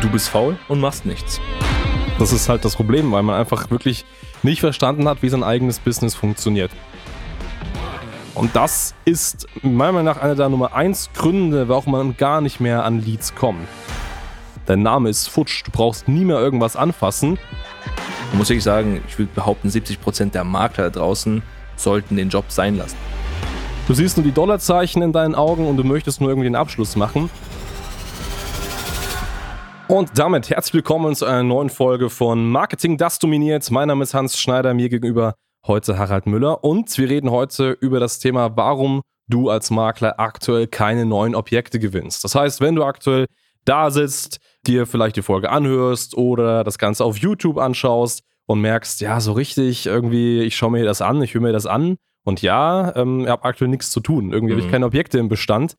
Du bist faul und machst nichts. Das ist halt das Problem, weil man einfach wirklich nicht verstanden hat, wie sein eigenes Business funktioniert. Und das ist meiner Meinung nach einer der Nummer 1 Gründe, warum man gar nicht mehr an Leads kommt. Dein Name ist futsch, du brauchst nie mehr irgendwas anfassen. Muss wirklich sagen, ich würde behaupten, 70% der Makler da draußen sollten den Job sein lassen. Du siehst nur die Dollarzeichen in deinen Augen und du möchtest nur irgendwie den Abschluss machen. Und damit herzlich willkommen zu einer neuen Folge von Marketing, das dominiert. Mein Name ist Hans Schneider, mir gegenüber heute Harald Müller und wir reden heute über das Thema, warum du als Makler aktuell keine neuen Objekte gewinnst. Das heißt, wenn du aktuell da sitzt, dir vielleicht die Folge anhörst oder das Ganze auf YouTube anschaust und merkst, ja, so richtig irgendwie, ich schaue mir das an, ich höre mir das an und ja, ähm, ich habe aktuell nichts zu tun. Irgendwie mhm. habe ich keine Objekte im Bestand.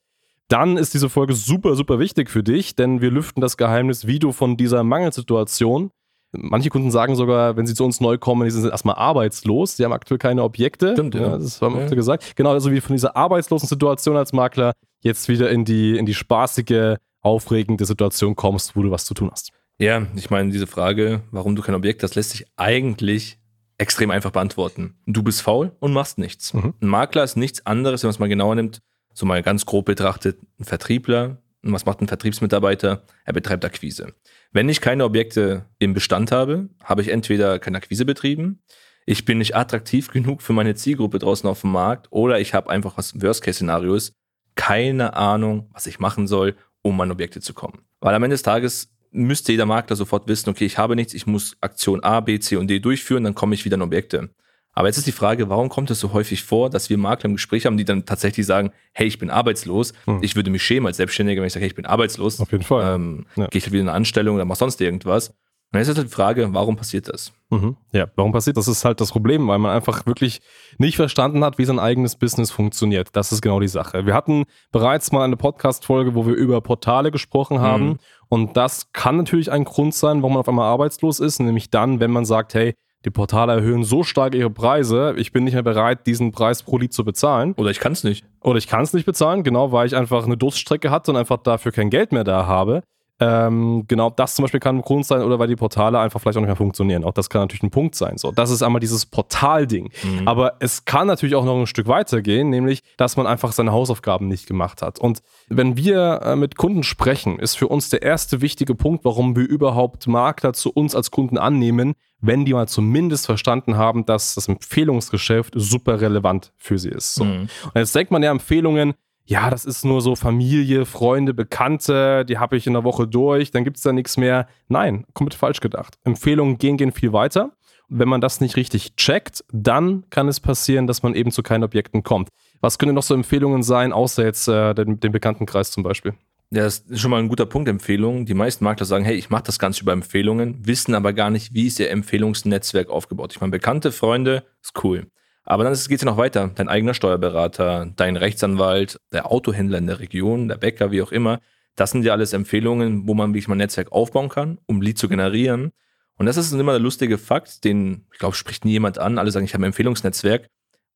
Dann ist diese Folge super, super wichtig für dich, denn wir lüften das Geheimnis, wie du von dieser Mangelsituation Manche Kunden sagen sogar, wenn sie zu uns neu kommen, die sind erstmal arbeitslos, sie haben aktuell keine Objekte. Stimmt, ja. Das haben wir ja. gesagt. Genau, also wie von dieser arbeitslosen Situation als Makler jetzt wieder in die, in die spaßige, aufregende Situation kommst, wo du was zu tun hast. Ja, ich meine, diese Frage, warum du kein Objekt hast, lässt sich eigentlich extrem einfach beantworten. Du bist faul und machst nichts. Mhm. Ein Makler ist nichts anderes, wenn man es mal genauer nimmt, so mal ganz grob betrachtet, ein Vertriebler. Und was macht ein Vertriebsmitarbeiter? Er betreibt Akquise. Wenn ich keine Objekte im Bestand habe, habe ich entweder keine Akquise betrieben, ich bin nicht attraktiv genug für meine Zielgruppe draußen auf dem Markt oder ich habe einfach was Worst-Case-Szenarios, keine Ahnung, was ich machen soll, um an Objekte zu kommen. Weil am Ende des Tages müsste jeder Makler sofort wissen, okay, ich habe nichts, ich muss Aktion A, B, C und D durchführen, dann komme ich wieder an Objekte. Aber jetzt ist die Frage, warum kommt es so häufig vor, dass wir Makler im Gespräch haben, die dann tatsächlich sagen, hey, ich bin arbeitslos. Hm. Ich würde mich schämen als Selbstständiger, wenn ich sage, hey, ich bin arbeitslos. Auf jeden Fall. Ähm, ja. Gehe ich halt wieder in eine Anstellung oder mach sonst irgendwas. Und jetzt ist halt die Frage, warum passiert das? Mhm. Ja, warum passiert das? Das ist halt das Problem, weil man einfach wirklich nicht verstanden hat, wie sein eigenes Business funktioniert. Das ist genau die Sache. Wir hatten bereits mal eine Podcast-Folge, wo wir über Portale gesprochen haben. Mhm. Und das kann natürlich ein Grund sein, warum man auf einmal arbeitslos ist, nämlich dann, wenn man sagt, hey, die Portale erhöhen so stark ihre Preise, ich bin nicht mehr bereit, diesen Preis pro Lied zu bezahlen. Oder ich kann es nicht. Oder ich kann es nicht bezahlen, genau, weil ich einfach eine Durststrecke hatte und einfach dafür kein Geld mehr da habe. Ähm, genau, das zum Beispiel kann ein Grund sein oder weil die Portale einfach vielleicht auch nicht mehr funktionieren. Auch das kann natürlich ein Punkt sein. So, das ist einmal dieses Portal-Ding. Mhm. Aber es kann natürlich auch noch ein Stück weitergehen, nämlich, dass man einfach seine Hausaufgaben nicht gemacht hat. Und wenn wir äh, mit Kunden sprechen, ist für uns der erste wichtige Punkt, warum wir überhaupt Makler zu uns als Kunden annehmen, wenn die mal zumindest verstanden haben, dass das Empfehlungsgeschäft super relevant für sie ist. So. Mhm. Und jetzt denkt man ja Empfehlungen, ja, das ist nur so Familie, Freunde, Bekannte, die habe ich in der Woche durch, dann gibt es da nichts mehr. Nein, komplett falsch gedacht. Empfehlungen gehen, gehen viel weiter. Und wenn man das nicht richtig checkt, dann kann es passieren, dass man eben zu keinen Objekten kommt. Was können noch so Empfehlungen sein, außer jetzt äh, den, den Bekanntenkreis zum Beispiel? Ja, das ist schon mal ein guter Punkt, Empfehlungen. Die meisten Makler sagen, hey, ich mache das Ganze über Empfehlungen, wissen aber gar nicht, wie ist ihr Empfehlungsnetzwerk aufgebaut. Ich meine, bekannte Freunde ist cool. Aber dann geht es ja noch weiter. Dein eigener Steuerberater, dein Rechtsanwalt, der Autohändler in der Region, der Bäcker, wie auch immer. Das sind ja alles Empfehlungen, wo man wirklich mal ein Netzwerk aufbauen kann, um Lead zu generieren. Und das ist immer der lustige Fakt, den, ich glaube, spricht nie jemand an. Alle sagen, ich habe ein Empfehlungsnetzwerk.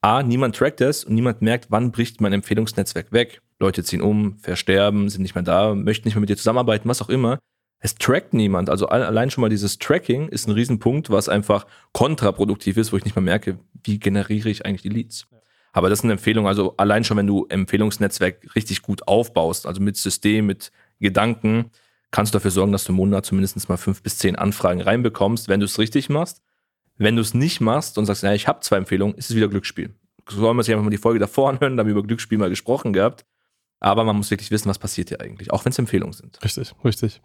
A, niemand trackt es und niemand merkt, wann bricht mein Empfehlungsnetzwerk weg. Leute ziehen um, versterben, sind nicht mehr da, möchten nicht mehr mit dir zusammenarbeiten, was auch immer es trackt niemand. Also allein schon mal dieses Tracking ist ein Riesenpunkt, was einfach kontraproduktiv ist, wo ich nicht mehr merke, wie generiere ich eigentlich die Leads. Aber das ist eine Empfehlung. Also allein schon, wenn du Empfehlungsnetzwerk richtig gut aufbaust, also mit System, mit Gedanken, kannst du dafür sorgen, dass du im Monat zumindest mal fünf bis zehn Anfragen reinbekommst, wenn du es richtig machst. Wenn du es nicht machst und sagst, ja, ich habe zwei Empfehlungen, ist es wieder Glücksspiel. Sollen wir sich einfach mal die Folge davor anhören, da haben wir über Glücksspiel mal gesprochen gehabt. Aber man muss wirklich wissen, was passiert hier eigentlich, auch wenn es Empfehlungen sind. Richtig, richtig.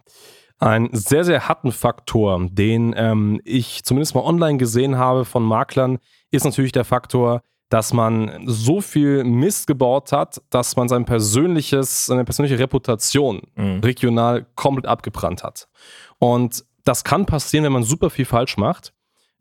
Ein sehr, sehr harten Faktor, den ähm, ich zumindest mal online gesehen habe von Maklern, ist natürlich der Faktor, dass man so viel Mist gebaut hat, dass man sein persönliches, seine persönliche Reputation mhm. regional komplett abgebrannt hat. Und das kann passieren, wenn man super viel falsch macht,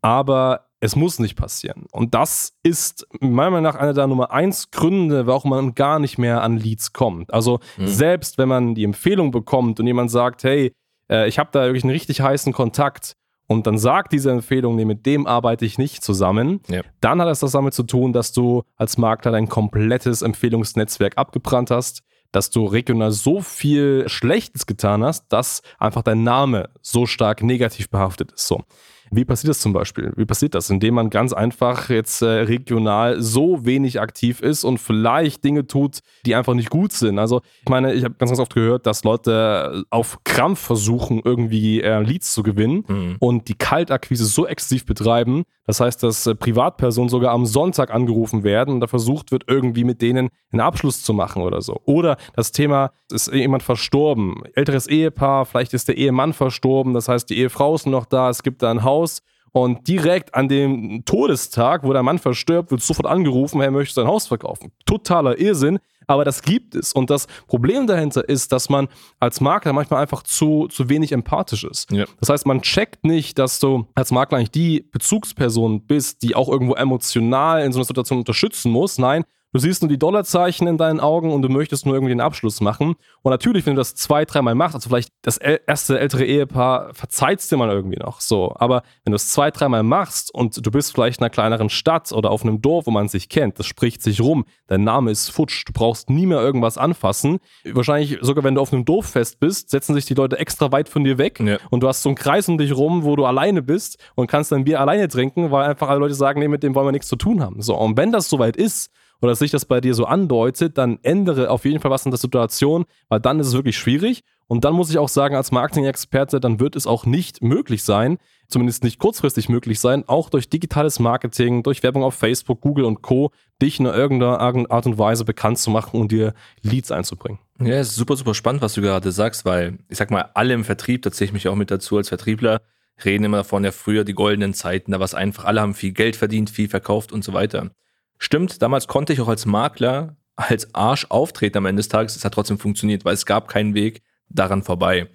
aber es muss nicht passieren. Und das ist meiner Meinung nach einer der Nummer eins Gründe, warum man gar nicht mehr an Leads kommt. Also mhm. selbst wenn man die Empfehlung bekommt und jemand sagt, hey, äh, ich habe da wirklich einen richtig heißen Kontakt und dann sagt diese Empfehlung, nee, mit dem arbeite ich nicht zusammen, ja. dann hat es das damit zu tun, dass du als Makler dein komplettes Empfehlungsnetzwerk abgebrannt hast. dass du regional so viel Schlechtes getan hast, dass einfach dein Name so stark negativ behaftet ist. So. Wie passiert das zum Beispiel? Wie passiert das? Indem man ganz einfach jetzt äh, regional so wenig aktiv ist und vielleicht Dinge tut, die einfach nicht gut sind. Also ich meine, ich habe ganz, ganz oft gehört, dass Leute auf Krampf versuchen, irgendwie äh, Leads zu gewinnen mhm. und die Kaltakquise so exzessiv betreiben. Das heißt, dass äh, Privatpersonen sogar am Sonntag angerufen werden und da versucht wird, irgendwie mit denen einen Abschluss zu machen oder so. Oder das Thema, ist jemand verstorben, älteres Ehepaar, vielleicht ist der Ehemann verstorben, das heißt, die Ehefrau ist noch da, es gibt da ein Haus, Haus und direkt an dem Todestag, wo der Mann verstirbt, wird sofort angerufen, er möchte sein Haus verkaufen. Totaler Irrsinn, aber das gibt es. Und das Problem dahinter ist, dass man als Makler manchmal einfach zu, zu wenig empathisch ist. Ja. Das heißt, man checkt nicht, dass du als Makler eigentlich die Bezugsperson bist, die auch irgendwo emotional in so einer Situation unterstützen muss. Nein, Du siehst nur die Dollarzeichen in deinen Augen und du möchtest nur irgendwie den Abschluss machen. Und natürlich, wenn du das zwei, dreimal machst, also vielleicht das erste ältere Ehepaar verzeiht dir mal irgendwie noch so. Aber wenn du es zwei, dreimal machst und du bist vielleicht in einer kleineren Stadt oder auf einem Dorf, wo man sich kennt, das spricht sich rum, dein Name ist futsch, du brauchst nie mehr irgendwas anfassen. Wahrscheinlich sogar, wenn du auf einem Dorffest bist, setzen sich die Leute extra weit von dir weg ja. und du hast so einen Kreis um dich rum, wo du alleine bist und kannst dein Bier alleine trinken, weil einfach alle Leute sagen, nee, mit dem wollen wir nichts zu tun haben. So, und wenn das soweit ist, oder sich das bei dir so andeutet, dann ändere auf jeden Fall was in der Situation, weil dann ist es wirklich schwierig. Und dann muss ich auch sagen, als Marketing-Experte, dann wird es auch nicht möglich sein, zumindest nicht kurzfristig möglich sein, auch durch digitales Marketing, durch Werbung auf Facebook, Google und Co., dich in irgendeiner Art und Weise bekannt zu machen und dir Leads einzubringen. Ja, es ist super, super spannend, was du gerade sagst, weil ich sag mal, alle im Vertrieb, da zähle ich mich auch mit dazu als Vertriebler, reden immer davon, ja, früher die goldenen Zeiten, da war es einfach, alle haben viel Geld verdient, viel verkauft und so weiter. Stimmt, damals konnte ich auch als Makler als Arsch auftreten am Ende des Tages. Es hat trotzdem funktioniert, weil es gab keinen Weg daran vorbei.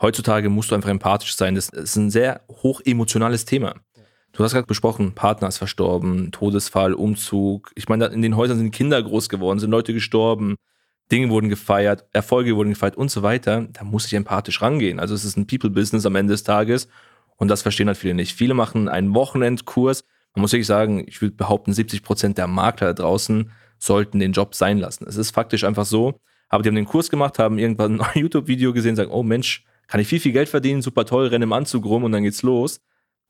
Heutzutage musst du einfach empathisch sein. Das ist ein sehr hoch emotionales Thema. Du hast gerade besprochen, Partner ist verstorben, Todesfall, Umzug. Ich meine, in den Häusern sind Kinder groß geworden, sind Leute gestorben, Dinge wurden gefeiert, Erfolge wurden gefeiert und so weiter. Da muss ich empathisch rangehen. Also es ist ein People-Business am Ende des Tages und das verstehen halt viele nicht. Viele machen einen Wochenendkurs, man muss wirklich sagen, ich würde behaupten, 70 Prozent der Makler da draußen sollten den Job sein lassen. Es ist faktisch einfach so. Aber die haben den Kurs gemacht, haben irgendwann ein YouTube-Video gesehen, sagen, oh Mensch, kann ich viel, viel Geld verdienen, super toll, renne im Anzug rum und dann geht's los.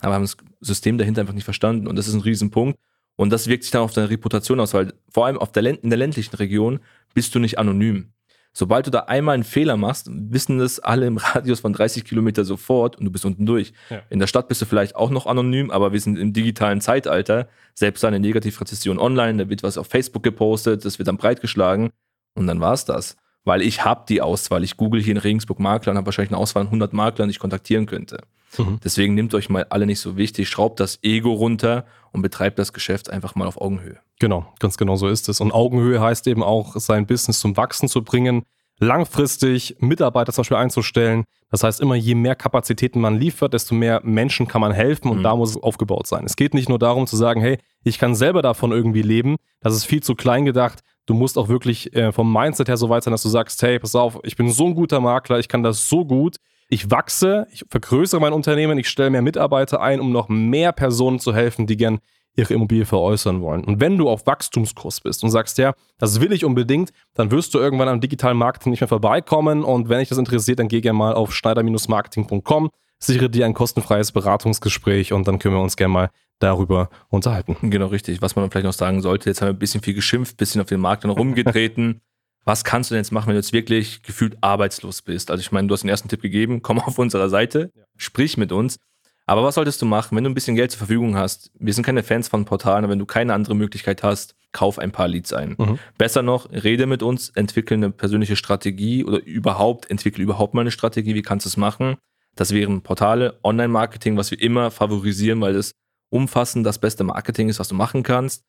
Aber haben das System dahinter einfach nicht verstanden. Und das ist ein Riesenpunkt. Und das wirkt sich dann auf deine Reputation aus, weil vor allem auf der, in der ländlichen Region bist du nicht anonym. Sobald du da einmal einen Fehler machst, wissen das alle im Radius von 30 Kilometer sofort und du bist unten durch. Ja. In der Stadt bist du vielleicht auch noch anonym, aber wir sind im digitalen Zeitalter. Selbst eine Negativrezession online, da wird was auf Facebook gepostet, das wird dann breitgeschlagen und dann war es das. Weil ich habe die Auswahl. Ich google hier in Regensburg Makler und habe wahrscheinlich eine Auswahl an 100 Maklern, die ich kontaktieren könnte. Mhm. Deswegen nehmt euch mal alle nicht so wichtig, schraubt das Ego runter und betreibt das Geschäft einfach mal auf Augenhöhe. Genau, ganz genau so ist es. Und Augenhöhe heißt eben auch, sein Business zum Wachsen zu bringen, langfristig Mitarbeiter zum Beispiel einzustellen. Das heißt, immer je mehr Kapazitäten man liefert, desto mehr Menschen kann man helfen und mhm. da muss es aufgebaut sein. Es geht nicht nur darum zu sagen, hey, ich kann selber davon irgendwie leben. Das ist viel zu klein gedacht. Du musst auch wirklich äh, vom Mindset her so weit sein, dass du sagst, hey, pass auf, ich bin so ein guter Makler, ich kann das so gut ich wachse, ich vergrößere mein Unternehmen, ich stelle mehr Mitarbeiter ein, um noch mehr Personen zu helfen, die gern ihre Immobilie veräußern wollen. Und wenn du auf Wachstumskurs bist und sagst, ja, das will ich unbedingt, dann wirst du irgendwann am digitalen Marketing nicht mehr vorbeikommen. Und wenn dich das interessiert, dann geh gerne mal auf schneider-marketing.com, sichere dir ein kostenfreies Beratungsgespräch und dann können wir uns gerne mal darüber unterhalten. Genau, richtig. Was man vielleicht noch sagen sollte, jetzt haben wir ein bisschen viel geschimpft, ein bisschen auf den Markt dann rumgetreten. was kannst du denn jetzt machen, wenn du jetzt wirklich gefühlt arbeitslos bist? Also ich meine, du hast den ersten Tipp gegeben, komm auf unserer Seite, ja. sprich mit uns. Aber was solltest du machen, wenn du ein bisschen Geld zur Verfügung hast? Wir sind keine Fans von Portalen, aber wenn du keine andere Möglichkeit hast, kauf ein paar Leads ein. Mhm. Besser noch, rede mit uns, entwickle eine persönliche Strategie oder überhaupt, entwickle überhaupt mal eine Strategie, wie kannst du es machen? Das wären Portale, Online-Marketing, was wir immer favorisieren, weil das umfassend das beste Marketing ist, was du machen kannst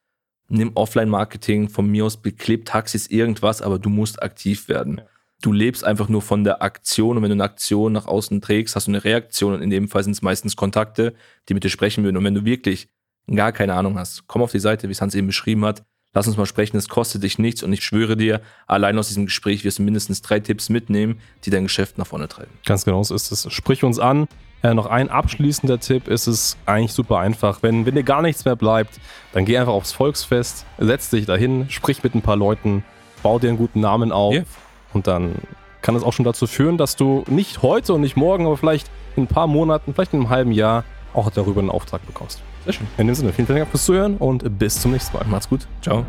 nimm Offline-Marketing, von mir aus beklebt Taxis, irgendwas, aber du musst aktiv werden. Ja. Du lebst einfach nur von der Aktion und wenn du eine Aktion nach außen trägst, hast du eine Reaktion und in dem Fall sind es meistens Kontakte, die mit dir sprechen würden. Und wenn du wirklich gar keine Ahnung hast, komm auf die Seite, wie es Hans eben beschrieben hat, lass uns mal sprechen, es kostet dich nichts und ich schwöre dir, allein aus diesem Gespräch wirst du mindestens drei Tipps mitnehmen, die dein Geschäft nach vorne treiben. Ganz genau so ist es. Sprich uns an, äh, noch ein abschließender Tipp ist es eigentlich super einfach. Wenn, wenn dir gar nichts mehr bleibt, dann geh einfach aufs Volksfest, setz dich dahin, sprich mit ein paar Leuten, bau dir einen guten Namen auf. Yeah. Und dann kann es auch schon dazu führen, dass du nicht heute und nicht morgen, aber vielleicht in ein paar Monaten, vielleicht in einem halben Jahr auch darüber einen Auftrag bekommst. Sehr schön. In dem Sinne, vielen Dank fürs Zuhören und bis zum nächsten Mal. Macht's gut. Ciao.